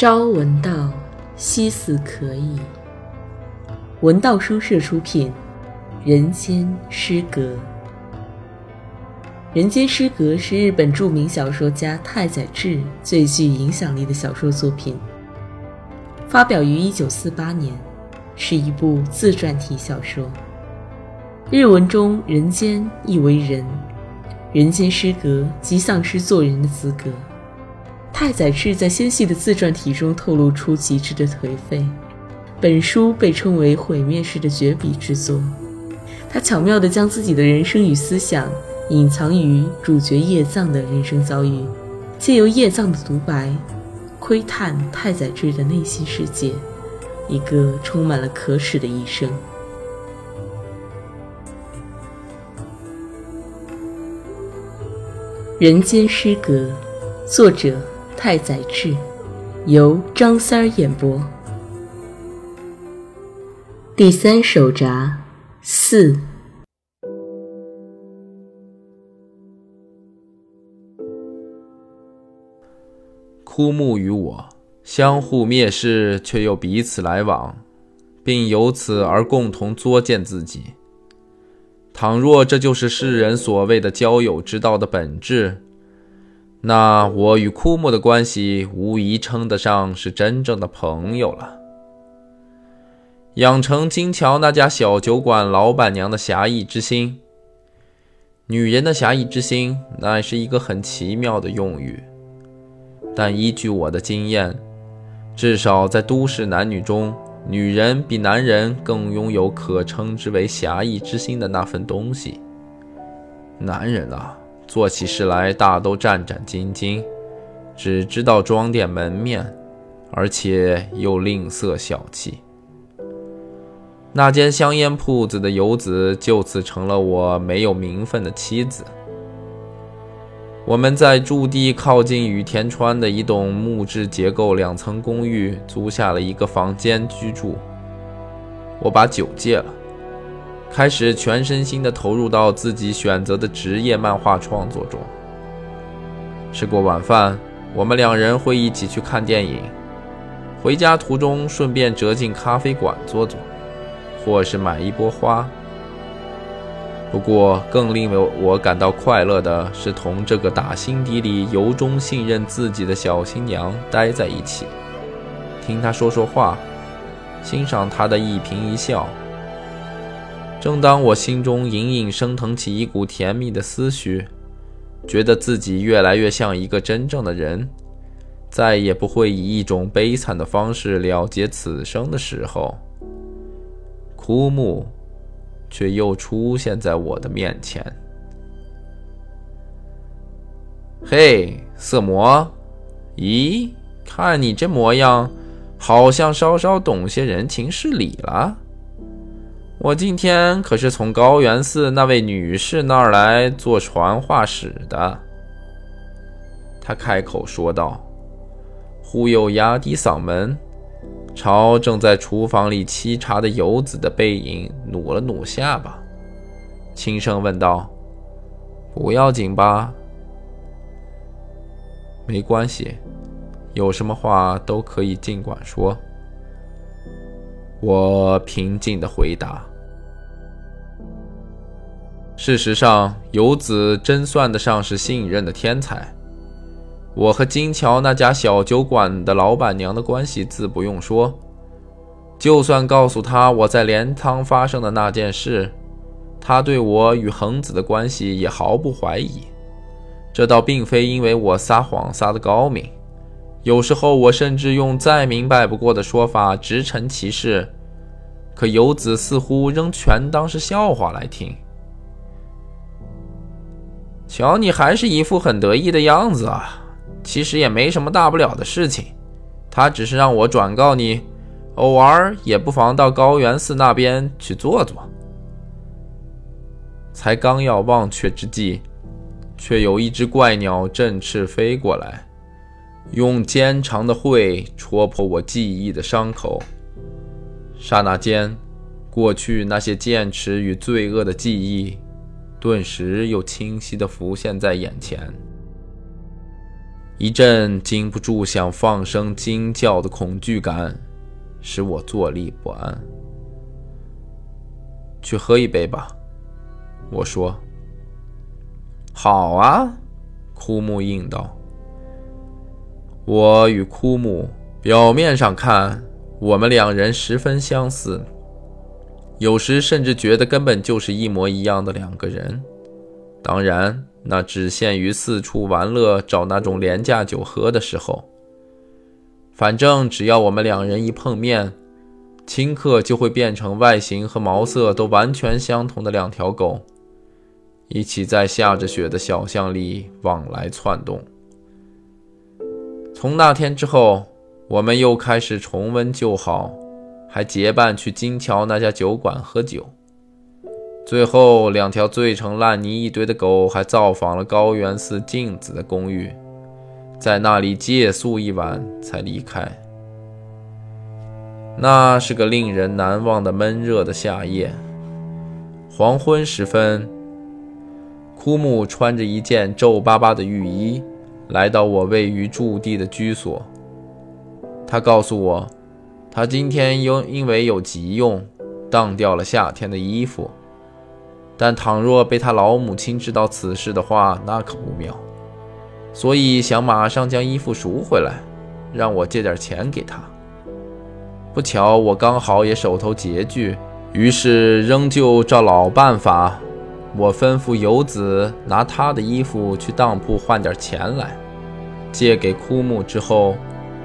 朝闻道，夕死可矣。文道书社出品，《人间失格》。《人间失格》是日本著名小说家太宰治最具影响力的小说作品，发表于1948年，是一部自传体小说。日文中“人间”意为人，“人间失格”即丧失做人的资格。太宰治在纤细的自传体中透露出极致的颓废。本书被称为毁灭式的绝笔之作。他巧妙地将自己的人生与思想隐藏于主角叶藏的人生遭遇，借由叶藏的独白，窥探太宰治的内心世界，一个充满了可耻的一生。人间失格，作者。太宰治，由张三儿演播。第三手札四。枯木与我相互蔑视，却又彼此来往，并由此而共同作践自己。倘若这就是世人所谓的交友之道的本质。那我与枯木的关系无疑称得上是真正的朋友了。养成金桥那家小酒馆老板娘的侠义之心，女人的侠义之心乃是一个很奇妙的用语，但依据我的经验，至少在都市男女中，女人比男人更拥有可称之为侠义之心的那份东西。男人啊！做起事来大都战战兢兢，只知道装点门面，而且又吝啬小气。那间香烟铺子的游子就此成了我没有名分的妻子。我们在驻地靠近羽田川的一栋木质结构两层公寓租下了一个房间居住。我把酒戒了。开始全身心地投入到自己选择的职业漫画创作中。吃过晚饭，我们两人会一起去看电影，回家途中顺便折进咖啡馆坐坐，或是买一波花。不过，更令我感到快乐的是同这个打心底里由衷信任自己的小新娘待在一起，听她说说话，欣赏她的一颦一笑。正当我心中隐隐升腾起一股甜蜜的思绪，觉得自己越来越像一个真正的人，再也不会以一种悲惨的方式了结此生的时候，枯木却又出现在我的面前。嘿，色魔，咦，看你这模样，好像稍稍懂些人情世理了。我今天可是从高原寺那位女士那儿来做传话使的。他开口说道，忽又压低嗓门，朝正在厨房里沏茶的游子的背影努了努下巴，轻声问道：“不要紧吧？没关系，有什么话都可以尽管说。”我平静地回答。事实上，游子真算得上是信任的天才。我和金桥那家小酒馆的老板娘的关系自不用说，就算告诉他我在镰仓发生的那件事，他对我与恒子的关系也毫不怀疑。这倒并非因为我撒谎撒得高明，有时候我甚至用再明白不过的说法直陈其事，可游子似乎仍全当是笑话来听。瞧你还是一副很得意的样子啊！其实也没什么大不了的事情，他只是让我转告你，偶尔也不妨到高原寺那边去坐坐。才刚要忘却之际，却有一只怪鸟振翅飞过来，用尖长的喙戳破我记忆的伤口。刹那间，过去那些剑齿与罪恶的记忆。顿时又清晰地浮现在眼前。一阵禁不住想放声惊叫的恐惧感，使我坐立不安。去喝一杯吧，我说。好啊，枯木应道。我与枯木表面上看，我们两人十分相似，有时甚至觉得根本就是一模一样的两个人。当然，那只限于四处玩乐、找那种廉价酒喝的时候。反正只要我们两人一碰面，顷刻就会变成外形和毛色都完全相同的两条狗，一起在下着雪的小巷里往来窜动。从那天之后，我们又开始重温旧好，还结伴去金桥那家酒馆喝酒。最后，两条醉成烂泥一堆的狗还造访了高原寺镜子的公寓，在那里借宿一晚才离开。那是个令人难忘的闷热的夏夜，黄昏时分，枯木穿着一件皱巴巴的浴衣。来到我位于驻地的居所，他告诉我，他今天因因为有急用，当掉了夏天的衣服。但倘若被他老母亲知道此事的话，那可不妙，所以想马上将衣服赎回来，让我借点钱给他。不巧我刚好也手头拮据，于是仍旧照老办法。我吩咐游子拿他的衣服去当铺换点钱来，借给枯木之后，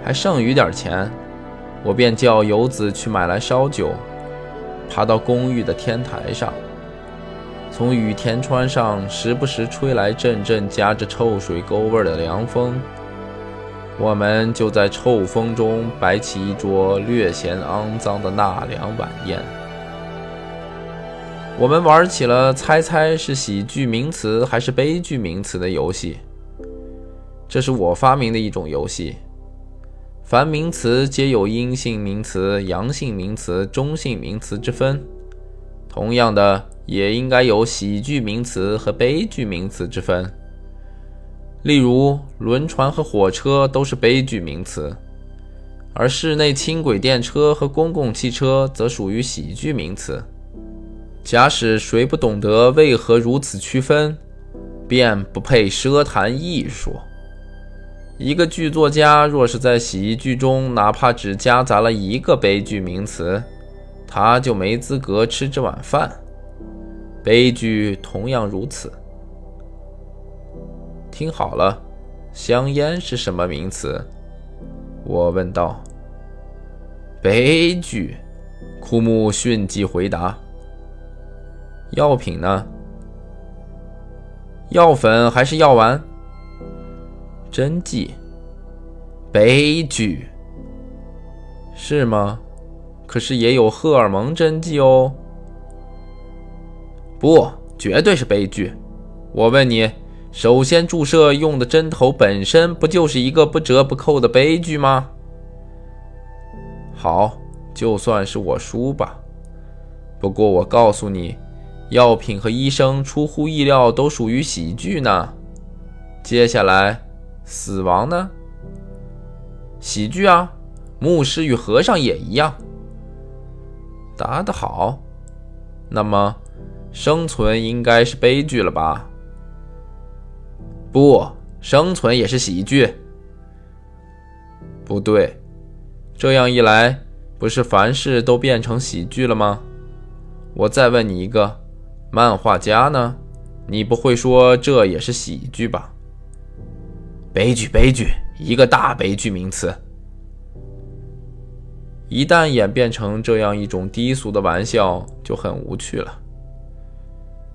还剩余点钱，我便叫游子去买来烧酒，爬到公寓的天台上，从雨田川上时不时吹来阵阵夹着臭水沟味的凉风，我们就在臭风中摆起一桌略显肮脏的纳凉晚宴。我们玩起了猜猜是喜剧名词还是悲剧名词的游戏。这是我发明的一种游戏。凡名词皆有阴性名词、阳性名词、中性名词之分，同样的，也应该有喜剧名词和悲剧名词之分。例如，轮船和火车都是悲剧名词，而室内轻轨电车和公共汽车则属于喜剧名词。假使谁不懂得为何如此区分，便不配奢谈艺术。一个剧作家若是在喜剧中哪怕只夹杂了一个悲剧名词，他就没资格吃这碗饭。悲剧同样如此。听好了，香烟是什么名词？我问道。悲剧，枯木迅即回答。药品呢？药粉还是药丸？针剂？悲剧？是吗？可是也有荷尔蒙针剂哦。不，绝对是悲剧。我问你，首先注射用的针头本身不就是一个不折不扣的悲剧吗？好，就算是我输吧。不过我告诉你。药品和医生出乎意料都属于喜剧呢。接下来，死亡呢？喜剧啊！牧师与和尚也一样。答得好。那么，生存应该是悲剧了吧？不，生存也是喜剧。不对，这样一来，不是凡事都变成喜剧了吗？我再问你一个。漫画家呢？你不会说这也是喜剧吧？悲剧，悲剧，一个大悲剧名词。一旦演变成这样一种低俗的玩笑，就很无趣了。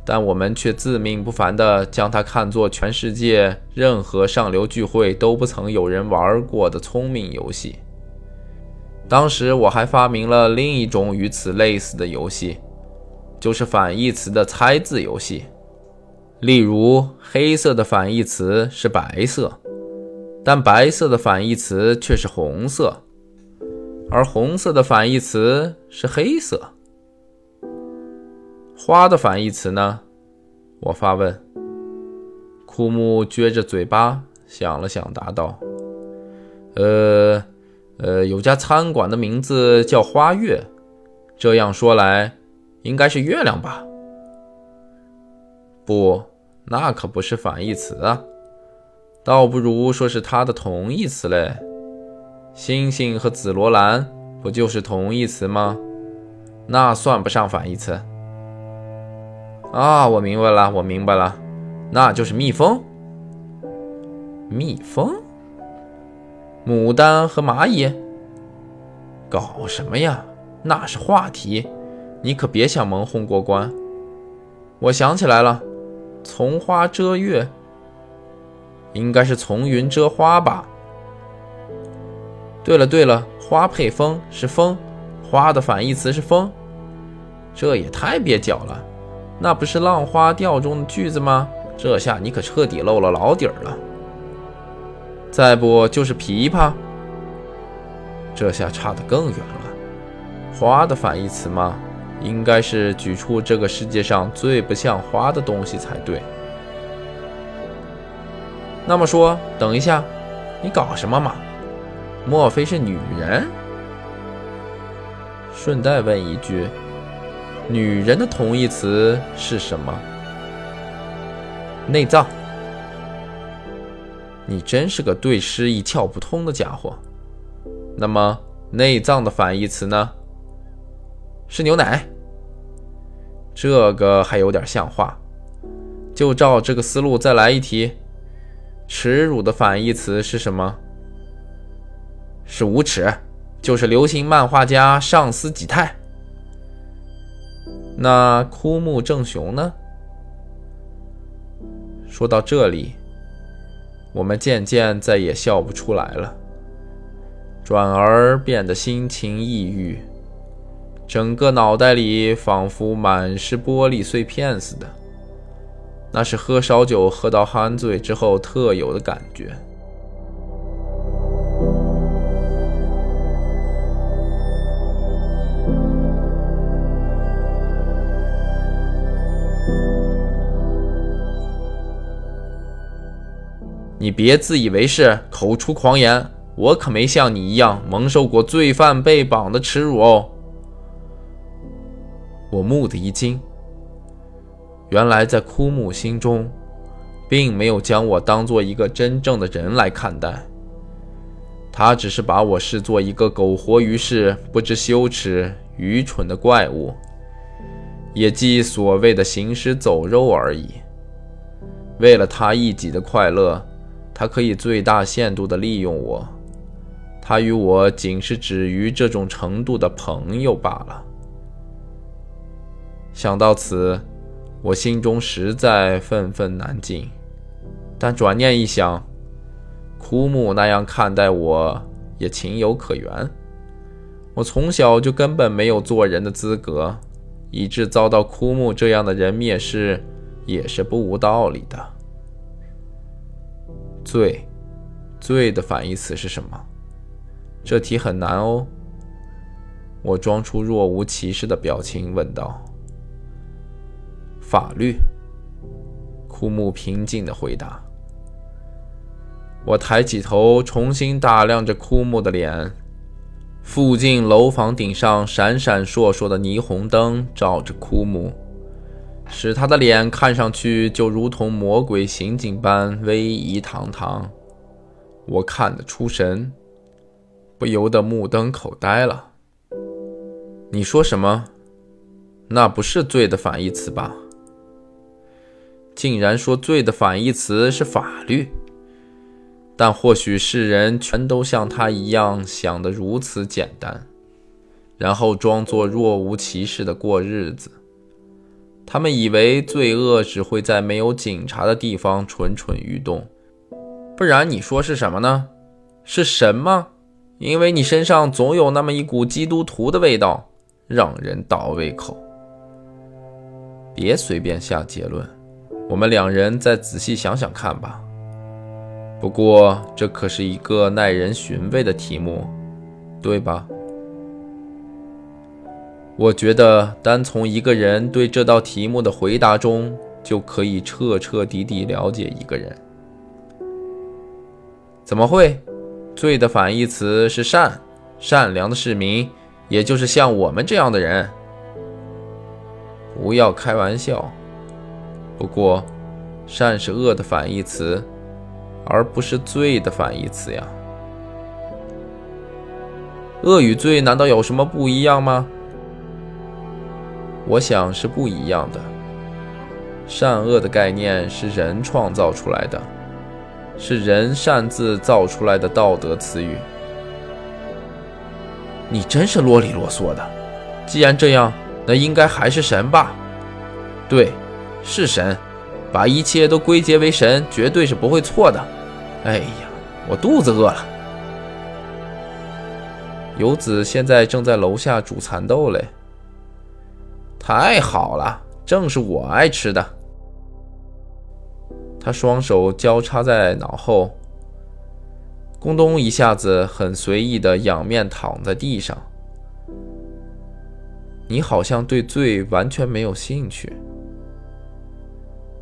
但我们却自命不凡地将它看作全世界任何上流聚会都不曾有人玩过的聪明游戏。当时我还发明了另一种与此类似的游戏。就是反义词的猜字游戏，例如黑色的反义词是白色，但白色的反义词却是红色，而红色的反义词是黑色。花的反义词呢？我发问。枯木撅着嘴巴，想了想，答道：“呃，呃，有家餐馆的名字叫花月，这样说来，应该是月亮吧？不，那可不是反义词啊，倒不如说是它的同义词嘞。星星和紫罗兰不就是同义词吗？那算不上反义词。啊，我明白了，我明白了，那就是蜜蜂。”蜜蜂、牡丹和蚂蚁，搞什么呀？那是话题，你可别想蒙混过关。我想起来了，从花遮月，应该是从云遮花吧？对了对了，花配风是风，花的反义词是风，这也太蹩脚了。那不是《浪花调》中的句子吗？这下你可彻底露了老底儿了。再不就是琵琶，这下差得更远了。花的反义词吗？应该是举出这个世界上最不像花的东西才对。那么说，等一下，你搞什么嘛？莫非是女人？顺带问一句，女人的同义词是什么？内脏。你真是个对诗一窍不通的家伙。那么内脏的反义词呢？是牛奶。这个还有点像话。就照这个思路再来一题。耻辱的反义词是什么？是无耻，就是流行漫画家上司己太。那枯木正雄呢？说到这里。我们渐渐再也笑不出来了，转而变得心情抑郁，整个脑袋里仿佛满是玻璃碎片似的。那是喝烧酒喝到酣醉之后特有的感觉。你别自以为是，口出狂言。我可没像你一样蒙受过罪犯被绑的耻辱哦。我蓦地一惊，原来在枯木心中，并没有将我当做一个真正的人来看待，他只是把我视作一个苟活于世、不知羞耻、愚蠢的怪物，也即所谓的行尸走肉而已。为了他一己的快乐。他可以最大限度地利用我，他与我仅是止于这种程度的朋友罢了。想到此，我心中实在愤愤难禁。但转念一想，枯木那样看待我也情有可原。我从小就根本没有做人的资格，以致遭到枯木这样的人蔑视，也是不无道理的。罪，罪的反义词是什么？这题很难哦。我装出若无其事的表情问道。法律。枯木平静的回答。我抬起头，重新打量着枯木的脸。附近楼房顶上闪闪烁烁的霓虹灯照着枯木。使他的脸看上去就如同魔鬼刑警般威仪堂堂，我看得出神，不由得目瞪口呆了。你说什么？那不是罪的反义词吧？竟然说罪的反义词是法律？但或许世人全都像他一样想得如此简单，然后装作若无其事的过日子。他们以为罪恶只会在没有警察的地方蠢蠢欲动，不然你说是什么呢？是神吗？因为你身上总有那么一股基督徒的味道，让人倒胃口。别随便下结论，我们两人再仔细想想看吧。不过这可是一个耐人寻味的题目，对吧？我觉得，单从一个人对这道题目的回答中，就可以彻彻底底了解一个人。怎么会？罪的反义词是善，善良的市民，也就是像我们这样的人。不要开玩笑。不过，善是恶的反义词，而不是罪的反义词呀。恶与罪难道有什么不一样吗？我想是不一样的。善恶的概念是人创造出来的，是人擅自造出来的道德词语。你真是啰里啰嗦的。既然这样，那应该还是神吧？对，是神。把一切都归结为神，绝对是不会错的。哎呀，我肚子饿了。游子现在正在楼下煮蚕豆嘞。太好了，正是我爱吃的。他双手交叉在脑后，咕咚一下子，很随意的仰面躺在地上。你好像对罪完全没有兴趣。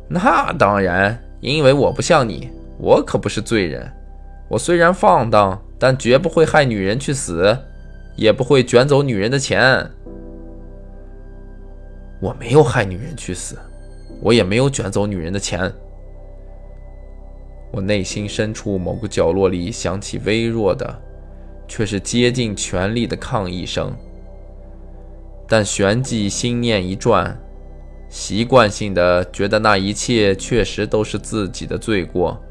那当然，因为我不像你，我可不是罪人。我虽然放荡，但绝不会害女人去死，也不会卷走女人的钱。我没有害女人去死，我也没有卷走女人的钱。我内心深处某个角落里响起微弱的，却是竭尽全力的抗议声。但旋即心念一转。习惯性的觉得那一切确实都是自己的罪过，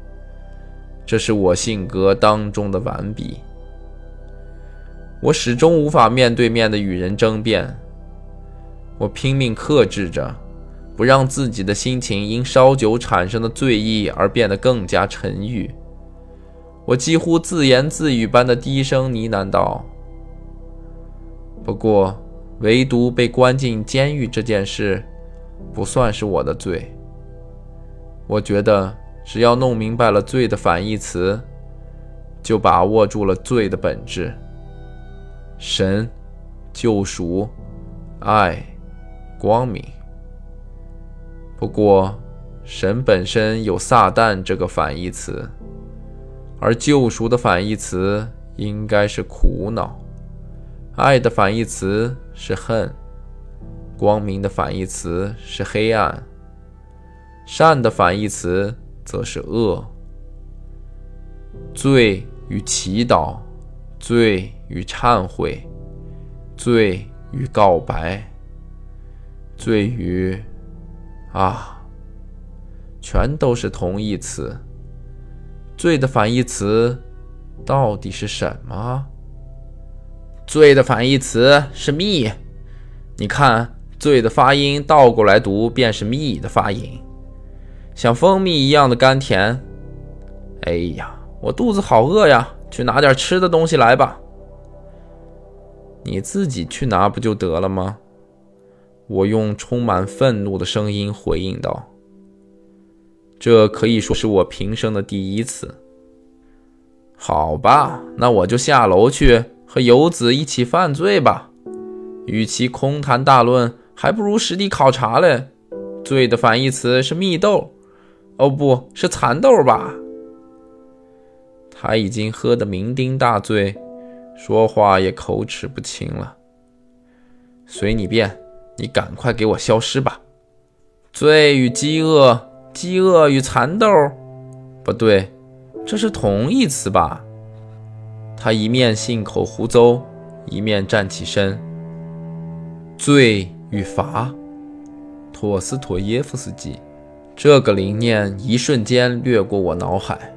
这是我性格当中的顽笔。我始终无法面对面的与人争辩，我拼命克制着，不让自己的心情因烧酒产生的醉意而变得更加沉郁。我几乎自言自语般的低声呢喃道：“不过，唯独被关进监狱这件事。”不算是我的罪。我觉得，只要弄明白了罪的反义词，就把握住了罪的本质：神、救赎、爱、光明。不过，神本身有撒旦这个反义词，而救赎的反义词应该是苦恼，爱的反义词是恨。光明的反义词是黑暗，善的反义词则是恶。罪与祈祷，罪与忏悔，罪与告白，罪与啊，全都是同义词。罪的反义词到底是什么？罪的反义词是密，你看。醉的发音倒过来读便是蜜的发音，像蜂蜜一样的甘甜。哎呀，我肚子好饿呀，去拿点吃的东西来吧。你自己去拿不就得了吗？我用充满愤怒的声音回应道：“这可以说是我平生的第一次。”好吧，那我就下楼去和游子一起犯罪吧。与其空谈大论。还不如实地考察嘞。醉的反义词是蜜豆，哦，不是蚕豆吧？他已经喝得酩酊大醉，说话也口齿不清了。随你便，你赶快给我消失吧。醉与饥饿，饥饿与蚕豆，不对，这是同义词吧？他一面信口胡诌，一面站起身。醉。与罚，陀思妥耶夫斯基，这个灵念一瞬间掠过我脑海，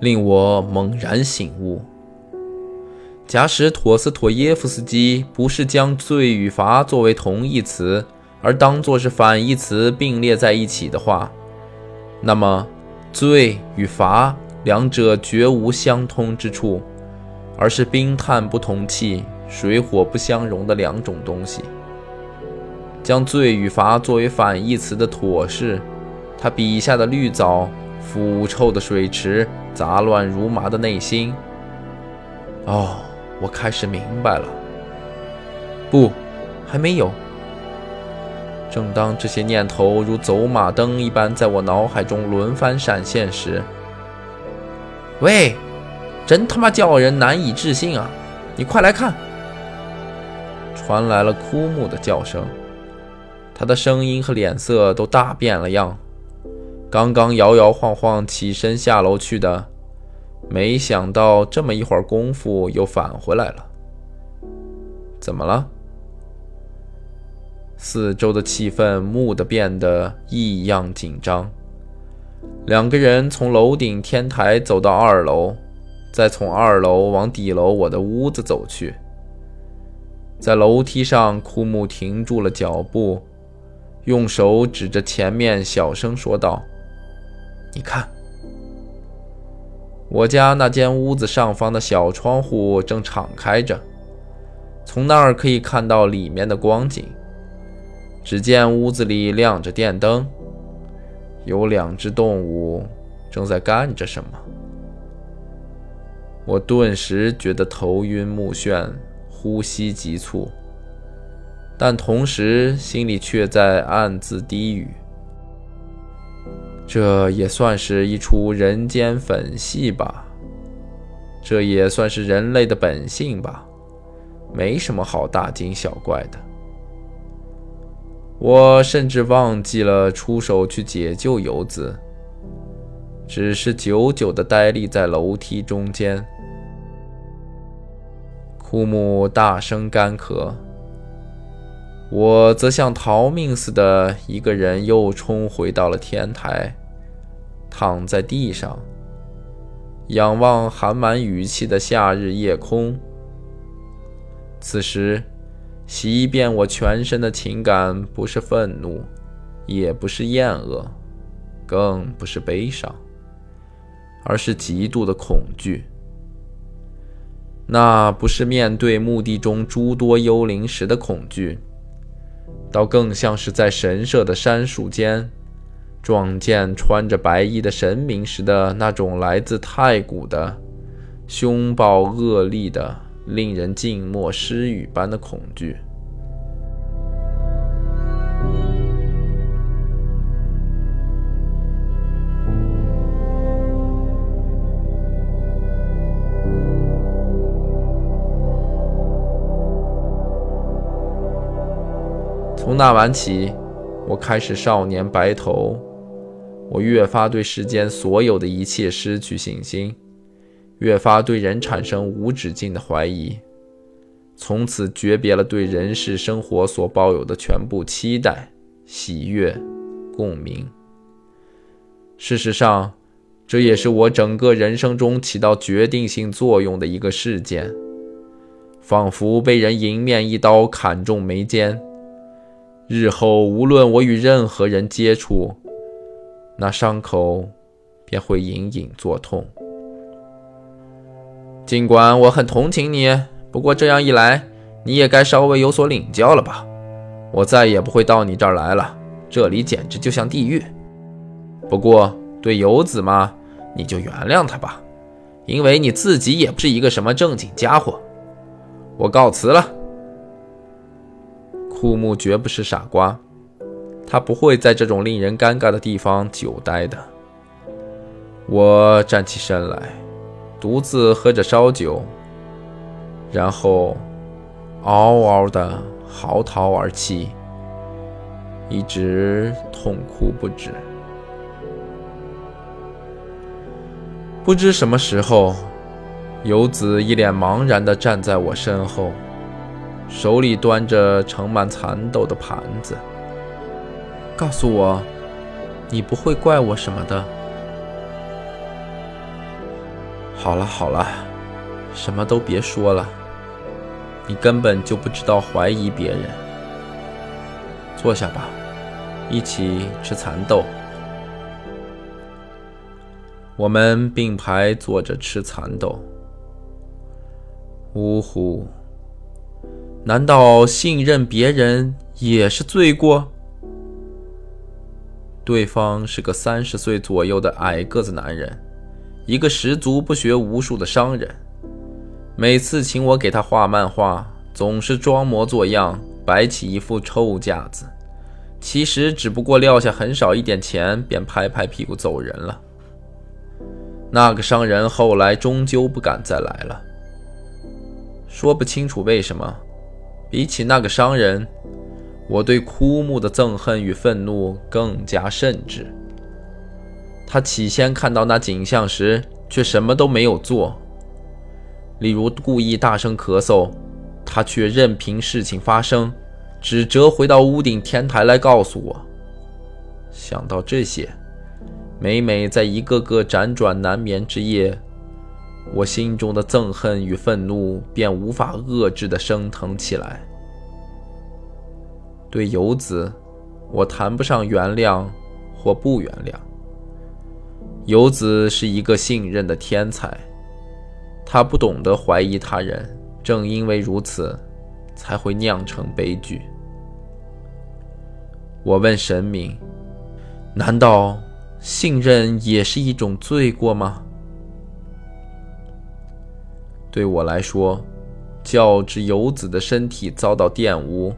令我猛然醒悟。假使陀思妥耶夫斯基不是将罪与罚作为同义词，而当作是反义词并列在一起的话，那么罪与罚两者绝无相通之处，而是冰炭不同气、水火不相容的两种东西。将罪与罚作为反义词的妥是，他笔下的绿藻、腐臭的水池、杂乱如麻的内心。哦，我开始明白了。不，还没有。正当这些念头如走马灯一般在我脑海中轮番闪现时，喂，真他妈叫人难以置信啊！你快来看！传来了枯木的叫声，他的声音和脸色都大变了样。刚刚摇摇晃晃起身下楼去的，没想到这么一会儿功夫又返回来了。怎么了？四周的气氛蓦地变得异样紧张。两个人从楼顶天台走到二楼，再从二楼往底楼我的屋子走去。在楼梯上，枯木停住了脚步，用手指着前面，小声说道：“你看，我家那间屋子上方的小窗户正敞开着，从那儿可以看到里面的光景。只见屋子里亮着电灯。”有两只动物正在干着什么，我顿时觉得头晕目眩，呼吸急促，但同时心里却在暗自低语：这也算是一出人间粉戏吧，这也算是人类的本性吧，没什么好大惊小怪的。我甚至忘记了出手去解救游子，只是久久地呆立在楼梯中间。枯木大声干咳，我则像逃命似的，一个人又冲回到了天台，躺在地上，仰望含满雨气的夏日夜空。此时。洗遍我全身的情感，不是愤怒，也不是厌恶，更不是悲伤，而是极度的恐惧。那不是面对墓地中诸多幽灵时的恐惧，倒更像是在神社的杉树间撞见穿着白衣的神明时的那种来自太古的凶暴恶厉的。令人静默失语般的恐惧。从那晚起，我开始少年白头，我越发对世间所有的一切失去信心。越发对人产生无止境的怀疑，从此诀别了对人世生活所抱有的全部期待、喜悦、共鸣。事实上，这也是我整个人生中起到决定性作用的一个事件，仿佛被人迎面一刀砍中眉间。日后无论我与任何人接触，那伤口便会隐隐作痛。尽管我很同情你，不过这样一来，你也该稍微有所领教了吧？我再也不会到你这儿来了，这里简直就像地狱。不过对游子嘛，你就原谅他吧，因为你自己也不是一个什么正经家伙。我告辞了。枯木绝不是傻瓜，他不会在这种令人尴尬的地方久待的。我站起身来。独自喝着烧酒，然后嗷嗷的嚎啕而泣，一直痛哭不止。不知什么时候，游子一脸茫然地站在我身后，手里端着盛满蚕豆的盘子，告诉我：“你不会怪我什么的。”好了好了，什么都别说了，你根本就不知道怀疑别人。坐下吧，一起吃蚕豆。我们并排坐着吃蚕豆。呜呼，难道信任别人也是罪过？对方是个三十岁左右的矮个子男人。一个十足不学无术的商人，每次请我给他画漫画，总是装模作样，摆起一副臭架子，其实只不过撂下很少一点钱，便拍拍屁股走人了。那个商人后来终究不敢再来了。说不清楚为什么，比起那个商人，我对枯木的憎恨与愤怒更加甚至。他起先看到那景象时，却什么都没有做。例如故意大声咳嗽，他却任凭事情发生，只折回到屋顶天台来告诉我。想到这些，每每在一个个辗转难眠之夜，我心中的憎恨与愤怒便无法遏制地升腾起来。对游子，我谈不上原谅或不原谅。游子是一个信任的天才。他不懂得怀疑他人，正因为如此，才会酿成悲剧。我问神明：难道信任也是一种罪过吗？对我来说，较之游子的身体遭到玷污，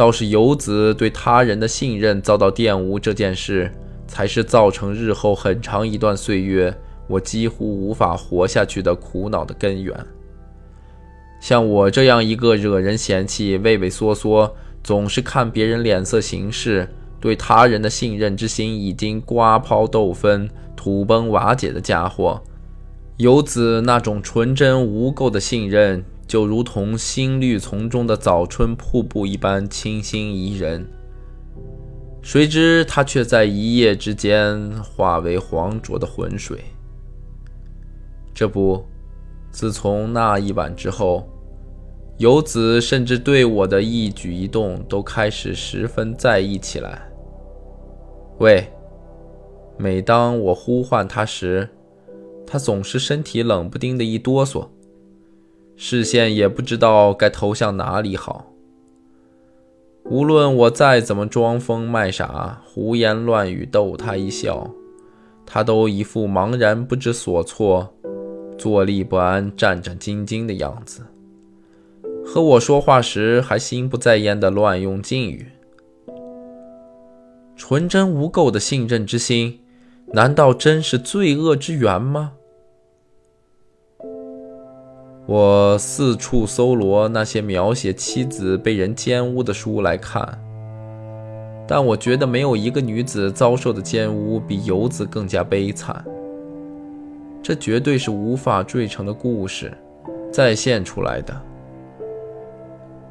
倒是游子对他人的信任遭到玷污这件事，才是造成日后很长一段岁月。我几乎无法活下去的苦恼的根源。像我这样一个惹人嫌弃、畏畏缩缩、总是看别人脸色行事、对他人的信任之心已经瓜抛豆分、土崩瓦解的家伙，游子那种纯真无垢的信任，就如同新绿丛中的早春瀑布一般清新宜人。谁知他却在一夜之间化为黄浊的浑水。这不，自从那一晚之后，游子甚至对我的一举一动都开始十分在意起来。喂，每当我呼唤他时，他总是身体冷不丁的一哆嗦，视线也不知道该投向哪里好。无论我再怎么装疯卖傻、胡言乱语逗他一笑，他都一副茫然不知所措。坐立不安、战战兢兢的样子，和我说话时还心不在焉的乱用敬语。纯真无垢的信任之心，难道真是罪恶之源吗？我四处搜罗那些描写妻子被人奸污的书来看，但我觉得没有一个女子遭受的奸污比游子更加悲惨。这绝对是无法缀成的故事，再现出来的。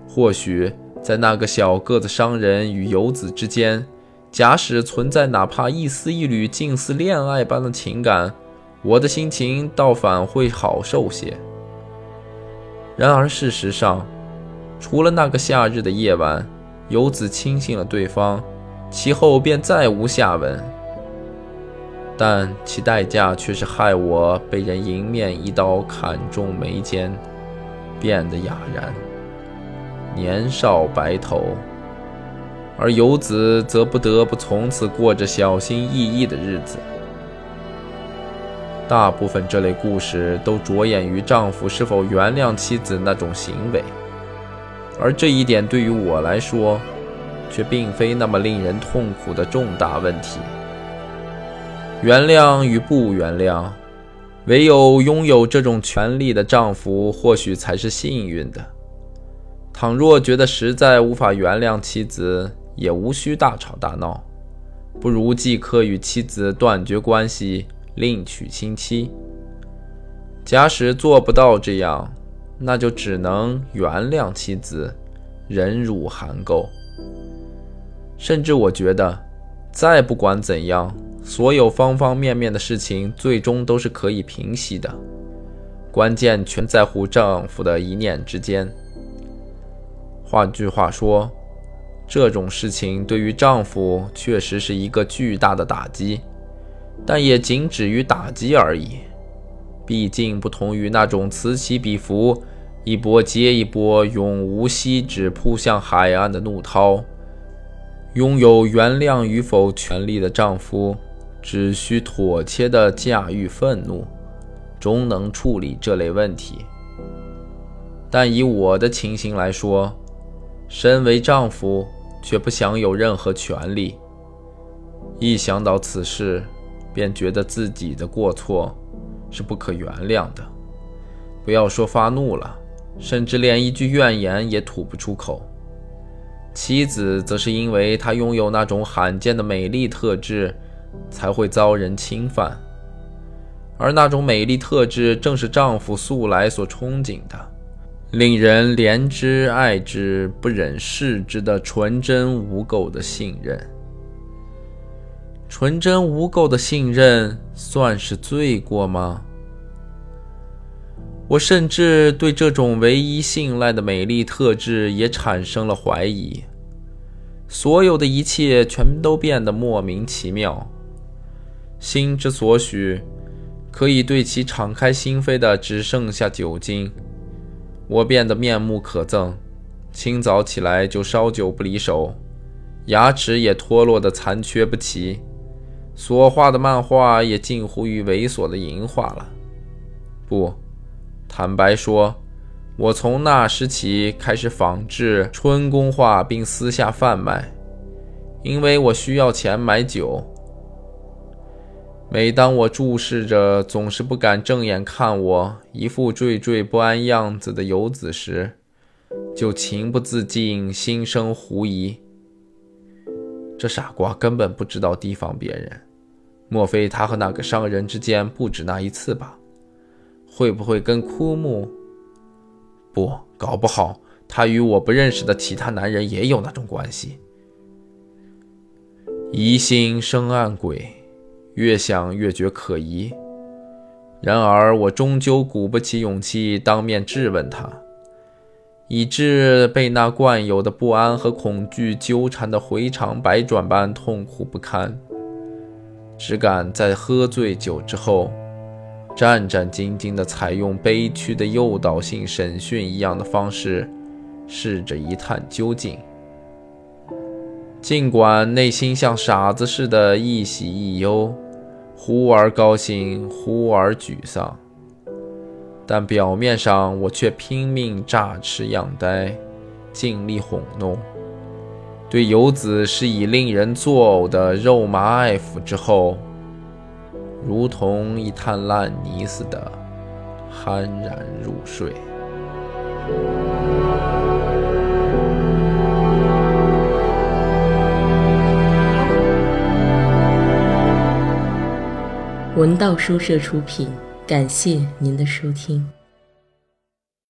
或许在那个小个子商人与游子之间，假使存在哪怕一丝一缕近似恋爱般的情感，我的心情倒反会好受些。然而事实上，除了那个夏日的夜晚，游子轻信了对方，其后便再无下文。但其代价却是害我被人迎面一刀砍中眉间，变得哑然，年少白头，而游子则不得不从此过着小心翼翼的日子。大部分这类故事都着眼于丈夫是否原谅妻子那种行为，而这一点对于我来说，却并非那么令人痛苦的重大问题。原谅与不原谅，唯有拥有这种权利的丈夫，或许才是幸运的。倘若觉得实在无法原谅妻子，也无需大吵大闹，不如即刻与妻子断绝关系，另娶新妻。假使做不到这样，那就只能原谅妻子，忍辱含垢。甚至我觉得，再不管怎样。所有方方面面的事情，最终都是可以平息的。关键全在乎丈夫的一念之间。换句话说，这种事情对于丈夫确实是一个巨大的打击，但也仅止于打击而已。毕竟不同于那种此起彼伏、一波接一波、永无休止扑向海岸的怒涛，拥有原谅与否权利的丈夫。只需妥帖地驾驭愤怒，终能处理这类问题。但以我的情形来说，身为丈夫却不享有任何权利。一想到此事，便觉得自己的过错是不可原谅的。不要说发怒了，甚至连一句怨言也吐不出口。妻子则是因为她拥有那种罕见的美丽特质，才会遭人侵犯，而那种美丽特质正是丈夫素来所憧憬的，令人怜之爱之、不忍视之的纯真无垢的信任。纯真无垢的信任算是罪过吗？我甚至对这种唯一信赖的美丽特质也产生了怀疑。所有的一切全都变得莫名其妙。心之所许，可以对其敞开心扉的只剩下酒精。我变得面目可憎，清早起来就烧酒不离手，牙齿也脱落的残缺不齐，所画的漫画也近乎于猥琐的淫画了。不。坦白说，我从那时起开始仿制春宫画，并私下贩卖，因为我需要钱买酒。每当我注视着总是不敢正眼看我、一副惴惴不安样子的游子时，就情不自禁心生狐疑：这傻瓜根本不知道提防别人，莫非他和那个商人之间不止那一次吧？会不会跟枯木？不，搞不好他与我不认识的其他男人也有那种关系。疑心生暗鬼，越想越觉可疑。然而我终究鼓不起勇气当面质问他，以致被那惯有的不安和恐惧纠缠的回肠百转般痛苦不堪，只敢在喝醉酒之后。战战兢兢地采用悲屈的诱导性审讯一样的方式，试着一探究竟。尽管内心像傻子似的，一喜一忧，忽而高兴，忽而沮丧，但表面上我却拼命诈痴样呆，尽力哄弄，对游子施以令人作呕的肉麻爱抚之后。如同一滩烂泥似的酣然入睡。文道书社出品，感谢您的收听。